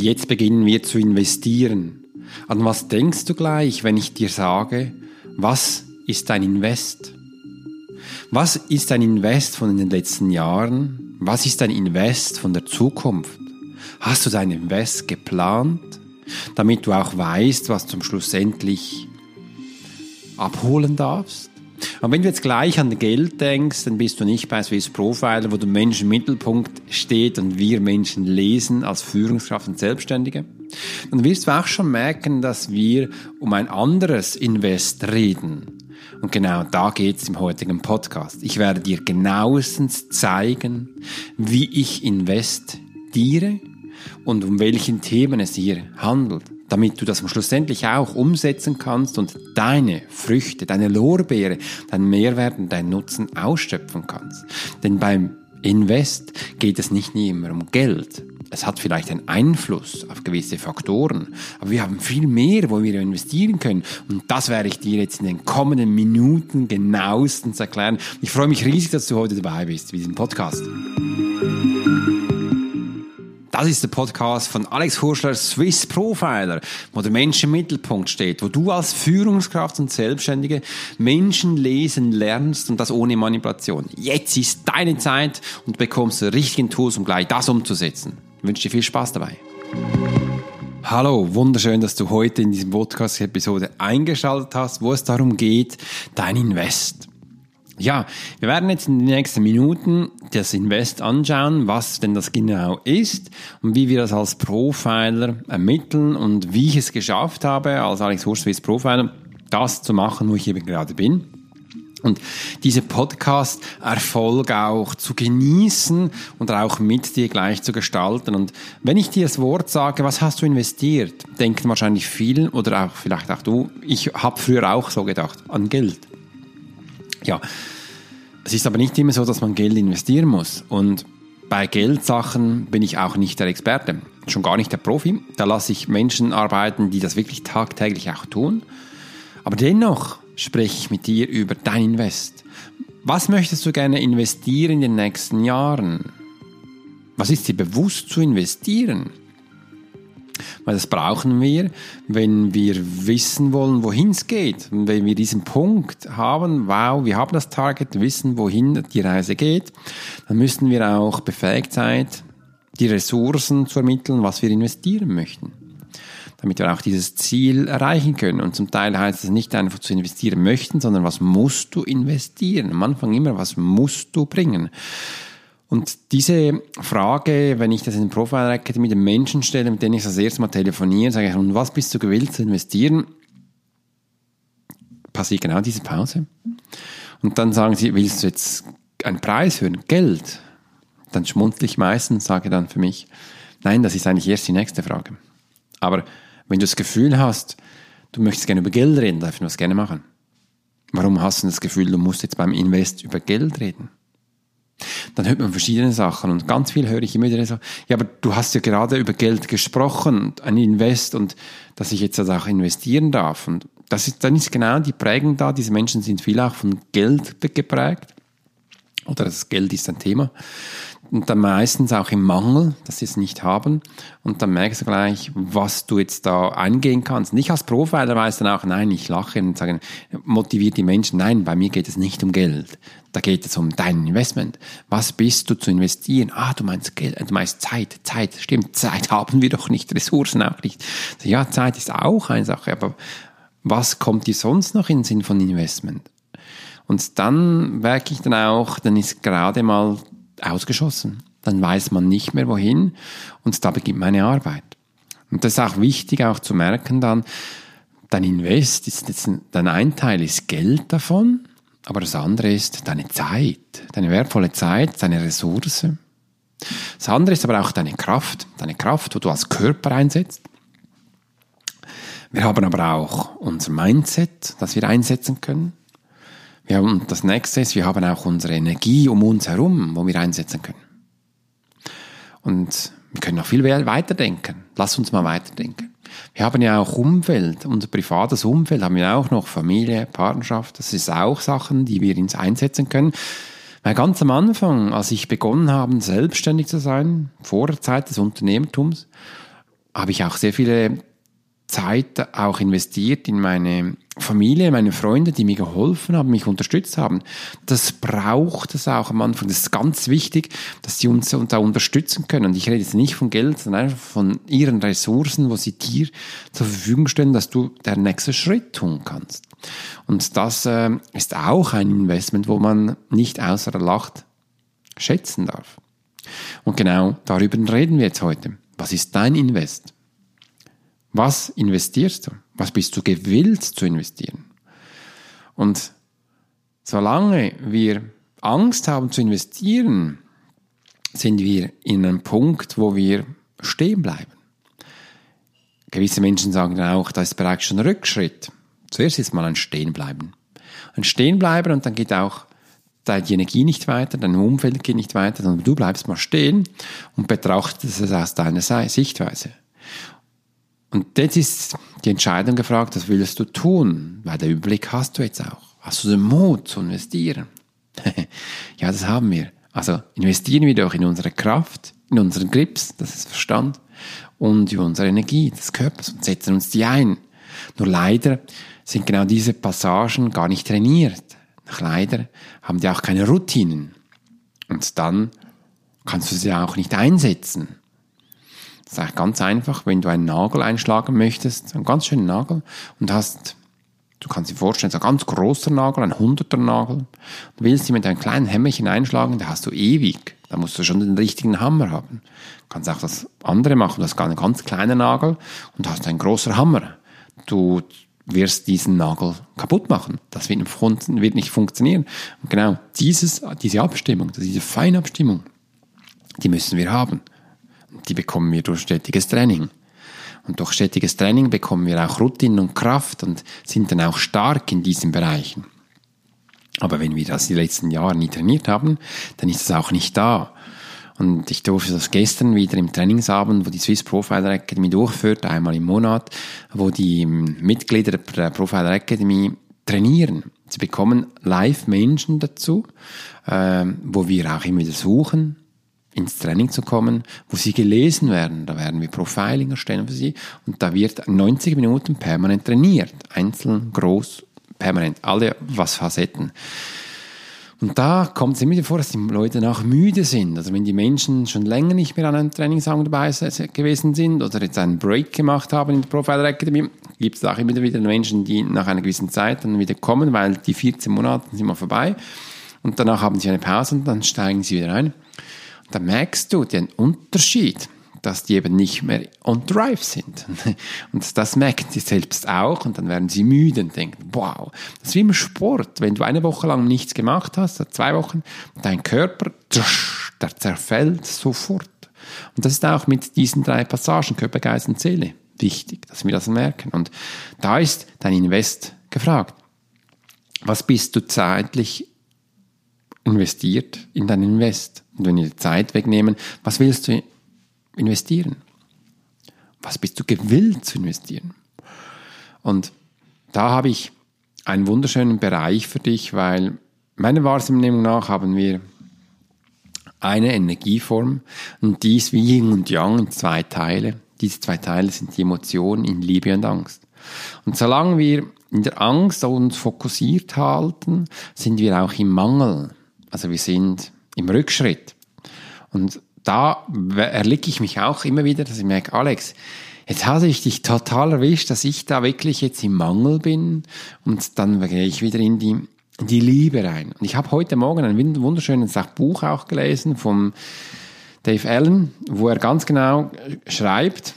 Jetzt beginnen wir zu investieren. An was denkst du gleich, wenn ich dir sage, was ist dein Invest? Was ist dein Invest von den letzten Jahren? Was ist dein Invest von der Zukunft? Hast du dein Invest geplant, damit du auch weißt, was du schlussendlich abholen darfst? Und wenn du jetzt gleich an Geld denkst, dann bist du nicht bei Swiss Profiler, wo der Mensch im Mittelpunkt steht und wir Menschen lesen als Führungskraft und Selbstständige. Dann wirst du auch schon merken, dass wir um ein anderes Invest reden. Und genau da geht's im heutigen Podcast. Ich werde dir genauestens zeigen, wie ich investiere und um welchen Themen es hier handelt damit du das schlussendlich auch umsetzen kannst und deine Früchte, deine Lorbeere, dein Mehrwert und deinen Nutzen ausschöpfen kannst. Denn beim Invest geht es nicht nie immer um Geld. Es hat vielleicht einen Einfluss auf gewisse Faktoren, aber wir haben viel mehr, wo wir investieren können. Und das werde ich dir jetzt in den kommenden Minuten genauestens erklären. Ich freue mich riesig, dass du heute dabei bist bei diesem Podcast. Das ist der Podcast von Alex Hurschler, Swiss Profiler, wo der Mensch im Mittelpunkt steht, wo du als Führungskraft und Selbstständige Menschen lesen lernst und das ohne Manipulation. Jetzt ist deine Zeit und bekommst die richtigen Tools, um gleich das umzusetzen. Ich wünsche dir viel Spaß dabei. Hallo, wunderschön, dass du heute in diesem Podcast-Episode eingeschaltet hast, wo es darum geht, dein Invest. Ja, wir werden jetzt in den nächsten Minuten das Invest anschauen, was denn das genau ist und wie wir das als Profiler ermitteln und wie ich es geschafft habe, als Alex Hurst Profiler, das zu machen, wo ich eben gerade bin. Und diese Podcast-Erfolg auch zu genießen und auch mit dir gleich zu gestalten. Und wenn ich dir das Wort sage, was hast du investiert, denken wahrscheinlich viele oder auch vielleicht auch du, ich habe früher auch so gedacht, an Geld. Ja, es ist aber nicht immer so, dass man Geld investieren muss. Und bei Geldsachen bin ich auch nicht der Experte, schon gar nicht der Profi. Da lasse ich Menschen arbeiten, die das wirklich tagtäglich auch tun. Aber dennoch spreche ich mit dir über dein Invest. Was möchtest du gerne investieren in den nächsten Jahren? Was ist dir bewusst zu investieren? Weil das brauchen wir, wenn wir wissen wollen, wohin es geht. Und wenn wir diesen Punkt haben, wow, wir haben das Target, wissen, wohin die Reise geht, dann müssen wir auch befähigt sein, die Ressourcen zu ermitteln, was wir investieren möchten damit wir auch dieses Ziel erreichen können. Und zum Teil heißt es nicht einfach zu investieren möchten, sondern was musst du investieren? Am Anfang immer, was musst du bringen? Und diese Frage, wenn ich das in den Profile Academy den Menschen stelle, mit denen ich das erste Mal telefoniere, sage ich, und was bist du gewillt zu investieren? Passiert genau diese Pause. Und dann sagen sie, willst du jetzt einen Preis hören? Geld? Dann schmunzel ich meistens, sage dann für mich, nein, das ist eigentlich erst die nächste Frage. Aber wenn du das Gefühl hast, du möchtest gerne über Geld reden, darf ich das gerne machen. Warum hast du das Gefühl, du musst jetzt beim Invest über Geld reden? Dann hört man verschiedene Sachen und ganz viel höre ich immer wieder so, ja, aber du hast ja gerade über Geld gesprochen, ein Invest und dass ich jetzt das auch investieren darf und das ist, dann ist genau die Prägung da, diese Menschen sind viel auch von Geld geprägt. Oder das Geld ist ein Thema und dann meistens auch im Mangel, dass sie es nicht haben. Und dann merkst du gleich, was du jetzt da eingehen kannst. Nicht als Profiler weiß dann auch, nein, ich lache und sage, motiviert die Menschen, nein, bei mir geht es nicht um Geld. Da geht es um dein Investment. Was bist du zu investieren? Ah, du meinst Geld, du meinst Zeit, Zeit, stimmt, Zeit haben wir doch nicht, Ressourcen auch nicht. Ja, Zeit ist auch eine Sache, aber was kommt dir sonst noch in den Sinn von Investment? Und dann merke ich dann auch, dann ist gerade mal ausgeschossen. Dann weiß man nicht mehr wohin und da beginnt meine Arbeit. Und das ist auch wichtig, auch zu merken dann, dein Invest ist jetzt, dein ein Teil ist Geld davon, aber das andere ist deine Zeit, deine wertvolle Zeit, deine Ressource. Das andere ist aber auch deine Kraft, deine Kraft, wo du als Körper einsetzt. Wir haben aber auch unser Mindset, das wir einsetzen können. Ja, und das nächste ist, wir haben auch unsere Energie um uns herum, wo wir einsetzen können. Und wir können noch viel weiterdenken. Lass uns mal weiterdenken. Wir haben ja auch Umfeld, unser privates Umfeld haben wir auch noch, Familie, Partnerschaft, das ist auch Sachen, die wir ins einsetzen können. Weil ganz am Anfang, als ich begonnen habe, selbstständig zu sein, vor der Zeit des Unternehmertums, habe ich auch sehr viele Zeit auch investiert in meine Familie, meine Freunde, die mir geholfen haben, mich unterstützt haben. Das braucht es auch am Anfang. Das ist ganz wichtig, dass sie uns da unterstützen können. Und ich rede jetzt nicht von Geld, sondern einfach von ihren Ressourcen, wo sie dir zur Verfügung stellen, dass du der nächste Schritt tun kannst. Und das äh, ist auch ein Investment, wo man nicht außer der Lacht schätzen darf. Und genau darüber reden wir jetzt heute. Was ist dein Invest? Was investierst du? Was bist du gewillt zu investieren? Und solange wir Angst haben zu investieren, sind wir in einem Punkt, wo wir stehen bleiben. Gewisse Menschen sagen dann auch, da ist bereits schon ein Rückschritt. Zuerst ist mal ein Stehenbleiben. Ein Stehenbleiben und dann geht auch die Energie nicht weiter, dein Umfeld geht nicht weiter, sondern du bleibst mal stehen und betrachtest es aus deiner Sichtweise. Und jetzt ist die Entscheidung gefragt, was willst du tun? Weil der Überblick hast du jetzt auch. Hast du den Mut zu investieren? ja, das haben wir. Also investieren wir doch in unsere Kraft, in unseren Grips, das ist Verstand, und in unsere Energie des Körpers und setzen uns die ein. Nur leider sind genau diese Passagen gar nicht trainiert. Leider haben die auch keine Routinen. Und dann kannst du sie auch nicht einsetzen. Das ist eigentlich ganz einfach, wenn du einen Nagel einschlagen möchtest, einen ganz schönen Nagel, und hast, du kannst dir vorstellen, so ein ganz großer Nagel, ein hunderter Nagel, du willst ihn mit einem kleinen Hämmerchen einschlagen, da hast du ewig. Da musst du schon den richtigen Hammer haben. Du kannst auch das andere machen, du hast einen ganz kleinen Nagel und hast einen großen Hammer. Du wirst diesen Nagel kaputt machen. Das wird nicht funktionieren. Und genau dieses, diese Abstimmung, diese Feinabstimmung, die müssen wir haben die bekommen wir durch stetiges Training. Und durch stetiges Training bekommen wir auch Routine und Kraft und sind dann auch stark in diesen Bereichen. Aber wenn wir das die letzten Jahre nie trainiert haben, dann ist es auch nicht da. Und ich durfte das gestern wieder im Trainingsabend, wo die Swiss Profiler Academy durchführt, einmal im Monat, wo die Mitglieder der Profiler Academy trainieren. Sie bekommen Live-Menschen dazu, äh, wo wir auch immer wieder suchen, ins Training zu kommen, wo sie gelesen werden. Da werden wir Profiling erstellen für sie und da wird 90 Minuten permanent trainiert. Einzeln, groß, permanent. Alle was Facetten. Und da kommt es immer wieder vor, dass die Leute auch müde sind. Also wenn die Menschen schon länger nicht mehr an einem Trainingsraum dabei gewesen sind oder jetzt einen Break gemacht haben in der Profiler Academy, gibt es auch immer wieder Menschen, die nach einer gewissen Zeit dann wieder kommen, weil die 14 Monate sind mal vorbei. Und danach haben sie eine Pause und dann steigen sie wieder ein da merkst du den Unterschied, dass die eben nicht mehr on drive sind. Und das merken sie selbst auch und dann werden sie müde und denken, wow, das ist wie im Sport. Wenn du eine Woche lang nichts gemacht hast, oder zwei Wochen, dein Körper, der zerfällt sofort. Und das ist auch mit diesen drei Passagen, Körper, Geist und Seele, wichtig, dass wir das merken. Und da ist dein Invest gefragt. Was bist du zeitlich investiert in dein Invest? Und wenn wir die Zeit wegnehmen, was willst du investieren? Was bist du gewillt zu investieren? Und da habe ich einen wunderschönen Bereich für dich, weil meiner Wahrnehmung nach haben wir eine Energieform und die ist wie Yin und Yang in zwei Teile. Diese zwei Teile sind die Emotionen in Liebe und Angst. Und solange wir in der Angst uns fokussiert halten, sind wir auch im Mangel. Also wir sind im Rückschritt. Und da erlicke ich mich auch immer wieder, dass ich merke, Alex, jetzt habe ich dich total erwischt, dass ich da wirklich jetzt im Mangel bin und dann gehe ich wieder in die, in die Liebe rein. Und ich habe heute Morgen ein wunderschönes Buch auch gelesen vom Dave Allen, wo er ganz genau schreibt,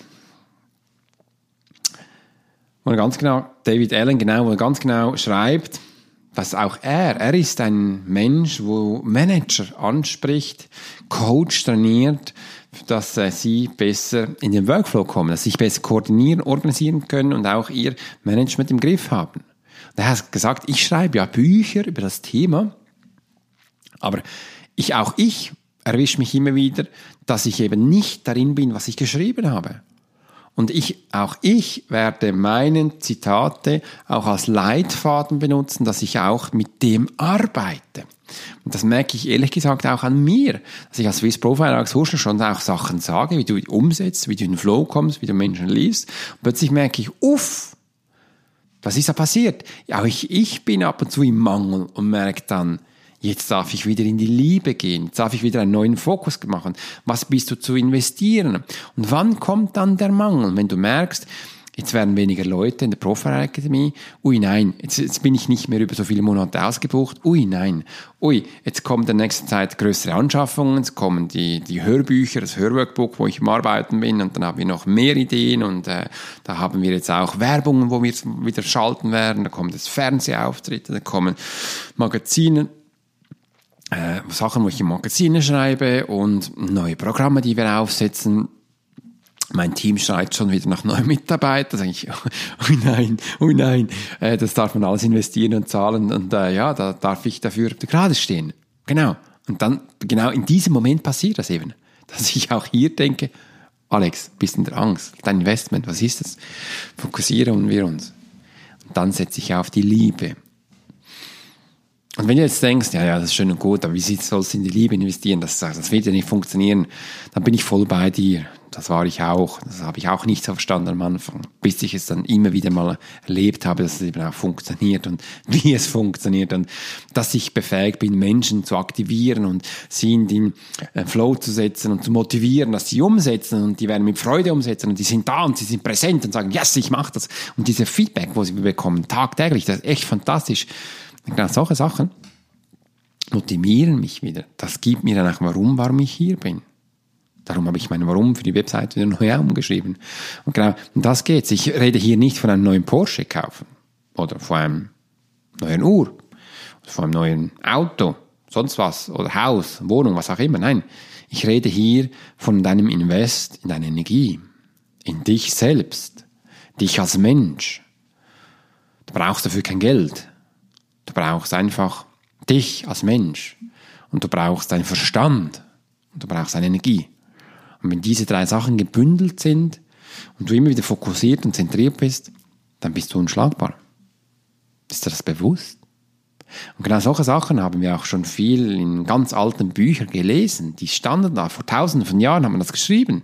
wo er ganz genau, David Allen genau, wo er ganz genau schreibt, dass auch er, er ist ein Mensch, wo Manager anspricht, Coach trainiert, dass äh, sie besser in den Workflow kommen, dass sie sich besser koordinieren, organisieren können und auch ihr Management im Griff haben. Und er hat gesagt, ich schreibe ja Bücher über das Thema, aber ich, auch ich erwische mich immer wieder, dass ich eben nicht darin bin, was ich geschrieben habe. Und ich, auch ich werde meine Zitate auch als Leitfaden benutzen, dass ich auch mit dem arbeite. Und das merke ich ehrlich gesagt auch an mir, dass ich als Swiss Profiler als Hochschule schon auch Sachen sage, wie du umsetzt, wie du in den Flow kommst, wie du Menschen liest. Und plötzlich merke ich, uff, was ist da passiert? Ja, ich, ich bin ab und zu im Mangel und merke dann, Jetzt darf ich wieder in die Liebe gehen. Jetzt darf ich wieder einen neuen Fokus machen. Was bist du zu investieren? Und wann kommt dann der Mangel? Wenn du merkst, jetzt werden weniger Leute in der Profilerakademie. Ui, nein, jetzt, jetzt bin ich nicht mehr über so viele Monate ausgebucht. Ui, nein. Ui, jetzt kommen in der nächsten Zeit größere Anschaffungen, es kommen die, die Hörbücher, das Hörworkbook, wo ich am Arbeiten bin und dann haben wir noch mehr Ideen und äh, da haben wir jetzt auch Werbungen, wo wir wieder schalten werden, da kommen das Fernsehauftritte, da kommen Magazine, äh, Sachen, wo ich im Magazine schreibe und neue Programme, die wir aufsetzen mein Team schreit schon wieder nach neuen Mitarbeitern. Da sage ich, oh nein, oh nein, äh, das darf man alles investieren und zahlen und äh, ja, da darf ich dafür gerade stehen. Genau. Und dann, genau in diesem Moment passiert das eben, dass ich auch hier denke, Alex, bist in der Angst, dein Investment, was ist das? Fokussieren wir uns. Und dann setze ich auf die Liebe. Und wenn du jetzt denkst, ja, ja, das ist schön und gut, aber wie sollst du in die Liebe investieren? Das, das wird ja nicht funktionieren. Dann bin ich voll bei dir das war ich auch. Das habe ich auch nicht so verstanden am Anfang, bis ich es dann immer wieder mal erlebt habe, dass es eben auch funktioniert und wie es funktioniert und dass ich befähigt bin, Menschen zu aktivieren und sie in den äh, Flow zu setzen und zu motivieren, dass sie umsetzen und die werden mit Freude umsetzen und die sind da und sie sind präsent und sagen, yes, ich mache das. Und diese Feedback, wo sie bekommen, tagtäglich, das ist echt fantastisch. Genau solche Sachen motivieren mich wieder. Das gibt mir dann auch warum, warum ich hier bin. Darum habe ich mein Warum für die Webseite wieder neu umgeschrieben. Und genau, um das geht's. Ich rede hier nicht von einem neuen Porsche kaufen oder von einem neuen Uhr oder von einem neuen Auto, sonst was oder Haus, Wohnung, was auch immer. Nein, ich rede hier von deinem Invest in deine Energie, in dich selbst, dich als Mensch. Du brauchst dafür kein Geld. Du brauchst einfach dich als Mensch und du brauchst deinen Verstand und du brauchst deine Energie. Und wenn diese drei Sachen gebündelt sind und du immer wieder fokussiert und zentriert bist, dann bist du unschlagbar. Ist dir das bewusst? Und genau solche Sachen haben wir auch schon viel in ganz alten Büchern gelesen. Die standen da, vor tausenden von Jahren haben wir das geschrieben.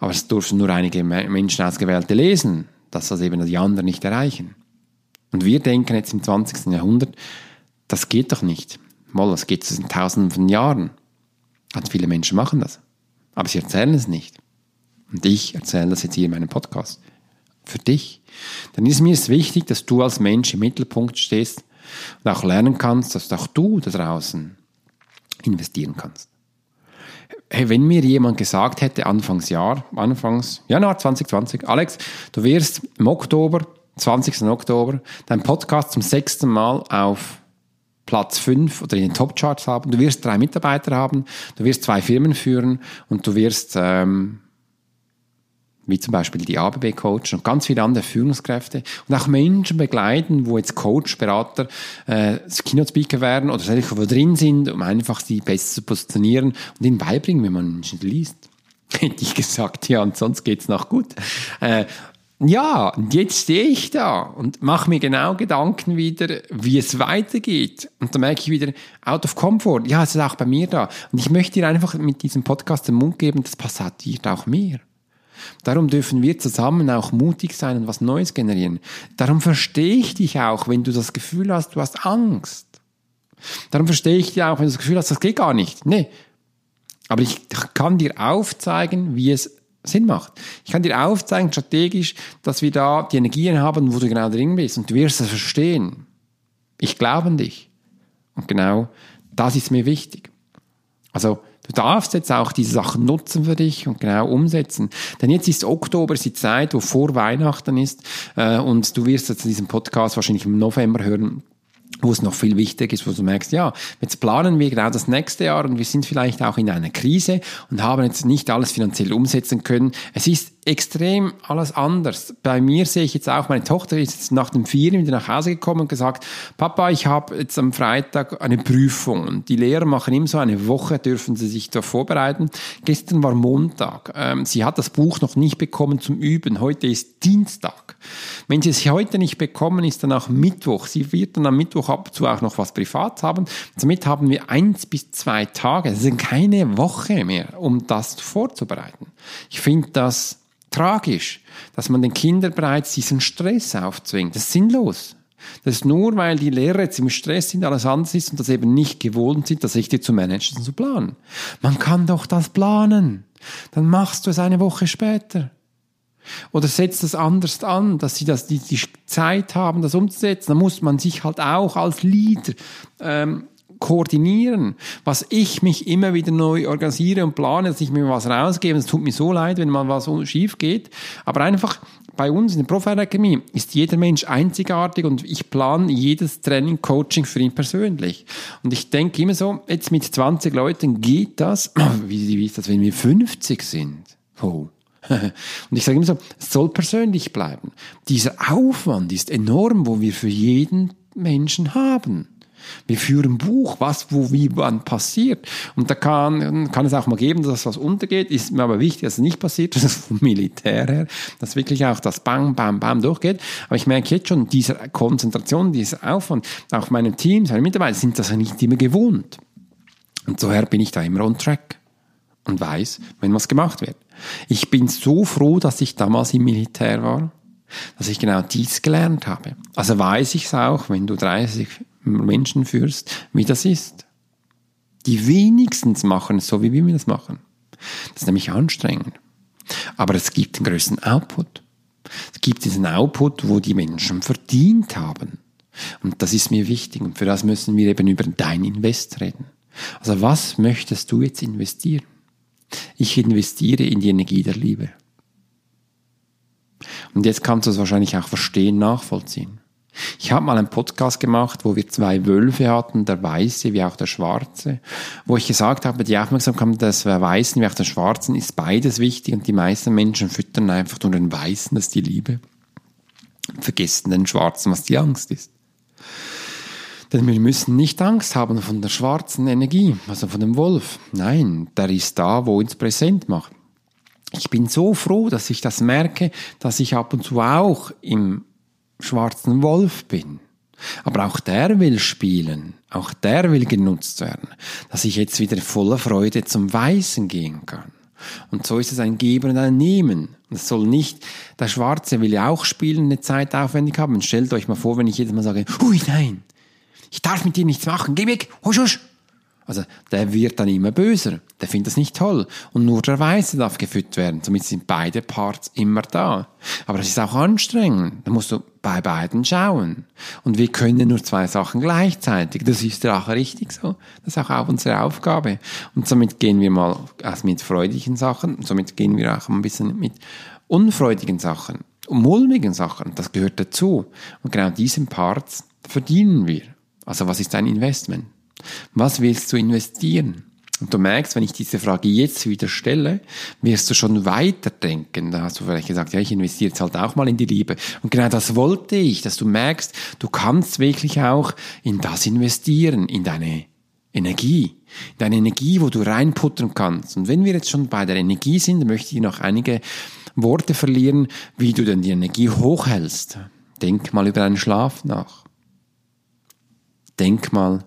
Aber es durften nur einige Menschen ausgewählte lesen, dass das eben die anderen nicht erreichen. Und wir denken jetzt im 20. Jahrhundert, das geht doch nicht. Moll, das geht in tausenden von Jahren. Ganz viele Menschen machen das. Aber sie erzählen es nicht. Und ich erzähle das jetzt hier in meinem Podcast. Für dich. Dann ist mir es wichtig, dass du als Mensch im Mittelpunkt stehst und auch lernen kannst, dass auch du da draußen investieren kannst. Hey, wenn mir jemand gesagt hätte, Anfangsjahr, Anfangs Januar 2020, Alex, du wirst im Oktober, 20. Oktober, dein Podcast zum sechsten Mal auf Platz 5 oder in den Top-Charts haben. Du wirst drei Mitarbeiter haben, du wirst zwei Firmen führen und du wirst, ähm, wie zum Beispiel die ABB Coach und ganz viele andere Führungskräfte und auch Menschen begleiten, wo jetzt Coach, Berater, äh, Keynote-Speaker werden oder solche, wo drin sind, um einfach sie besser zu positionieren und ihnen beibringen, wenn man Menschen liest. Hätte ich gesagt, ja, und sonst geht's noch gut. Äh, ja, und jetzt stehe ich da und mache mir genau Gedanken wieder, wie es weitergeht. Und dann merke ich wieder, out of comfort, ja, es ist auch bei mir da. Und ich möchte dir einfach mit diesem Podcast den Mund geben, das passiert auch mir. Darum dürfen wir zusammen auch mutig sein und was Neues generieren. Darum verstehe ich dich auch, wenn du das Gefühl hast, du hast Angst. Darum verstehe ich dich auch, wenn du das Gefühl hast, das geht gar nicht. Nee. Aber ich kann dir aufzeigen, wie es Sinn macht. Ich kann dir aufzeigen, strategisch, dass wir da die Energien haben, wo du genau drin bist und du wirst es verstehen. Ich glaube an dich. Und genau das ist mir wichtig. Also, du darfst jetzt auch diese Sachen nutzen für dich und genau umsetzen. Denn jetzt ist Oktober, ist die Zeit, wo vor Weihnachten ist, äh, und du wirst jetzt diesen Podcast wahrscheinlich im November hören wo es noch viel wichtiger ist, wo du merkst, ja, jetzt planen wir genau das nächste Jahr und wir sind vielleicht auch in einer Krise und haben jetzt nicht alles finanziell umsetzen können. Es ist extrem alles anders. Bei mir sehe ich jetzt auch, meine Tochter ist jetzt nach dem Vieren wieder nach Hause gekommen und gesagt, Papa, ich habe jetzt am Freitag eine Prüfung. Und die Lehrer machen immer so eine Woche, dürfen sie sich da vorbereiten. Gestern war Montag. Ähm, sie hat das Buch noch nicht bekommen zum Üben. Heute ist Dienstag. Wenn sie es heute nicht bekommen, ist dann auch Mittwoch. Sie wird dann am Mittwoch ab und zu auch noch was privat haben. Somit haben wir eins bis zwei Tage. Das sind keine Woche mehr, um das vorzubereiten. Ich finde das tragisch, dass man den Kindern bereits diesen Stress aufzwingt. Das ist sinnlos. Das ist nur, weil die Lehrer jetzt im Stress sind, alles anders ist und das eben nicht gewohnt sind, das richtig zu managen, zu planen. Man kann doch das planen. Dann machst du es eine Woche später. Oder setzt das anders an, dass sie das, die, die Zeit haben, das umzusetzen. Da muss man sich halt auch als Leader ähm, koordinieren, was ich mich immer wieder neu organisiere und plane, dass ich mir was rausgebe. Es tut mir so leid, wenn mal was schief geht. Aber einfach bei uns in der Profi-Akademie ist jeder Mensch einzigartig und ich plane jedes Training, Coaching für ihn persönlich. Und ich denke immer so, jetzt mit 20 Leuten geht das. Wie, wie ist das, wenn wir 50 sind? Oh. Und ich sage immer so, es soll persönlich bleiben. Dieser Aufwand ist enorm, wo wir für jeden Menschen haben. Wir führen Buch, was, wo, wie, wann passiert. Und da kann, kann es auch mal geben, dass was untergeht. Ist mir aber wichtig, dass es nicht passiert. Das ist vom Militär her, dass wirklich auch das Bang, Bam, Bam durchgeht. Aber ich merke jetzt schon, diese Konzentration, dieser Aufwand, auch meine Teams, meine Mitarbeiter sind das ja nicht immer gewohnt. Und so her bin ich da immer on track und weiß, wenn was gemacht wird. Ich bin so froh, dass ich damals im Militär war, dass ich genau dies gelernt habe. Also weiß ich es auch, wenn du 30 Menschen führst, wie das ist. Die wenigstens machen es so, wie wir das machen. Das ist nämlich anstrengend. Aber es gibt den größten Output. Es gibt diesen Output, wo die Menschen verdient haben. Und das ist mir wichtig. Und für das müssen wir eben über dein Invest reden. Also was möchtest du jetzt investieren? Ich investiere in die Energie der Liebe. Und jetzt kannst du es wahrscheinlich auch verstehen, nachvollziehen. Ich habe mal einen Podcast gemacht, wo wir zwei Wölfe hatten, der Weiße wie auch der Schwarze, wo ich gesagt habe, die Aufmerksamkeit des Weißen wie auch des Schwarzen ist beides wichtig und die meisten Menschen füttern einfach nur den Weißen, das ist die Liebe, vergessen den Schwarzen, was die Angst ist. Denn wir müssen nicht Angst haben von der schwarzen Energie, also von dem Wolf. Nein, der ist da, wo uns präsent macht. Ich bin so froh, dass ich das merke, dass ich ab und zu auch im schwarzen Wolf bin. Aber auch der will spielen, auch der will genutzt werden, dass ich jetzt wieder voller Freude zum Weißen gehen kann. Und so ist es ein Geben und ein Nehmen. Es soll nicht, der Schwarze will ja auch spielen, eine Zeit aufwendig haben. Und stellt euch mal vor, wenn ich jedes Mal sage, hui, nein, ich darf mit dir nichts machen, geh weg, husch, husch. Also der wird dann immer böser, der findet das nicht toll und nur der Weiße darf gefüttert werden. Somit sind beide Parts immer da. Aber das ist auch anstrengend. Da musst du bei beiden schauen. Und wir können nur zwei Sachen gleichzeitig. Das ist auch richtig so. Das ist auch, auch unsere Aufgabe. Und somit gehen wir mal also mit freudigen Sachen, somit gehen wir auch ein bisschen mit unfreudigen Sachen, mulmigen Sachen. Das gehört dazu. Und genau diesen Parts verdienen wir. Also was ist dein Investment? Was willst du investieren? Und du merkst, wenn ich diese Frage jetzt wieder stelle, wirst du schon weiterdenken. Da hast du vielleicht gesagt, ja, ich investiere jetzt halt auch mal in die Liebe. Und genau das wollte ich, dass du merkst, du kannst wirklich auch in das investieren, in deine Energie. Deine Energie, wo du reinputtern kannst. Und wenn wir jetzt schon bei der Energie sind, möchte ich noch einige Worte verlieren, wie du denn die Energie hochhältst. Denk mal über deinen Schlaf nach. Denk mal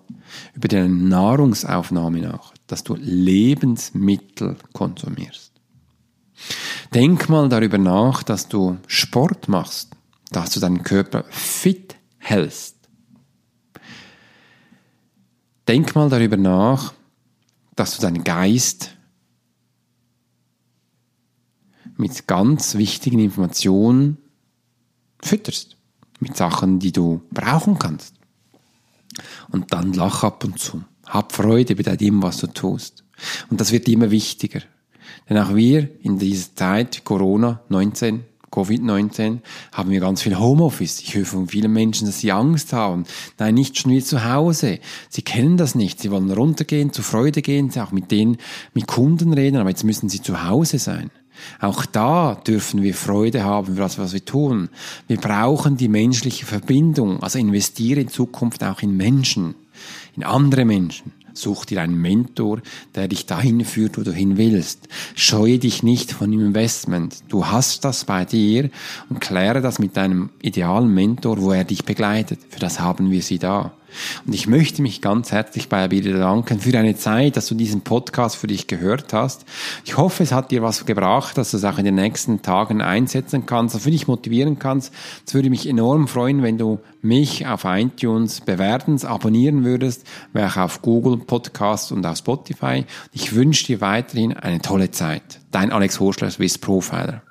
über deine Nahrungsaufnahme nach, dass du Lebensmittel konsumierst. Denk mal darüber nach, dass du Sport machst, dass du deinen Körper fit hältst. Denk mal darüber nach, dass du deinen Geist mit ganz wichtigen Informationen fütterst. Mit Sachen, die du brauchen kannst. Und dann lach ab und zu. Hab Freude bei dem, was du tust. Und das wird immer wichtiger. Denn auch wir in dieser Zeit, Corona 19, Covid-19, haben wir ganz viel Homeoffice. Ich höre von vielen Menschen, dass sie Angst haben. Nein, nicht schon wie zu Hause. Sie kennen das nicht. Sie wollen runtergehen, zu Freude gehen, auch mit denen, mit Kunden reden, aber jetzt müssen sie zu Hause sein. Auch da dürfen wir Freude haben für das, was wir tun. Wir brauchen die menschliche Verbindung, also investiere in Zukunft auch in Menschen, in andere Menschen. Such dir einen Mentor, der dich dahin führt, wo du hin willst. Scheue dich nicht von dem Investment. Du hast das bei dir und kläre das mit deinem idealen Mentor, wo er dich begleitet. Für das haben wir sie da. Und ich möchte mich ganz herzlich bei dir bedanken für deine Zeit, dass du diesen Podcast für dich gehört hast. Ich hoffe, es hat dir was gebracht, dass du es auch in den nächsten Tagen einsetzen kannst und für dich motivieren kannst. Es würde mich enorm freuen, wenn du mich auf iTunes bewerten, abonnieren würdest, wäre auch auf Google Podcast und auf Spotify. Ich wünsche dir weiterhin eine tolle Zeit. Dein Alex Horschler, Swiss Profiler.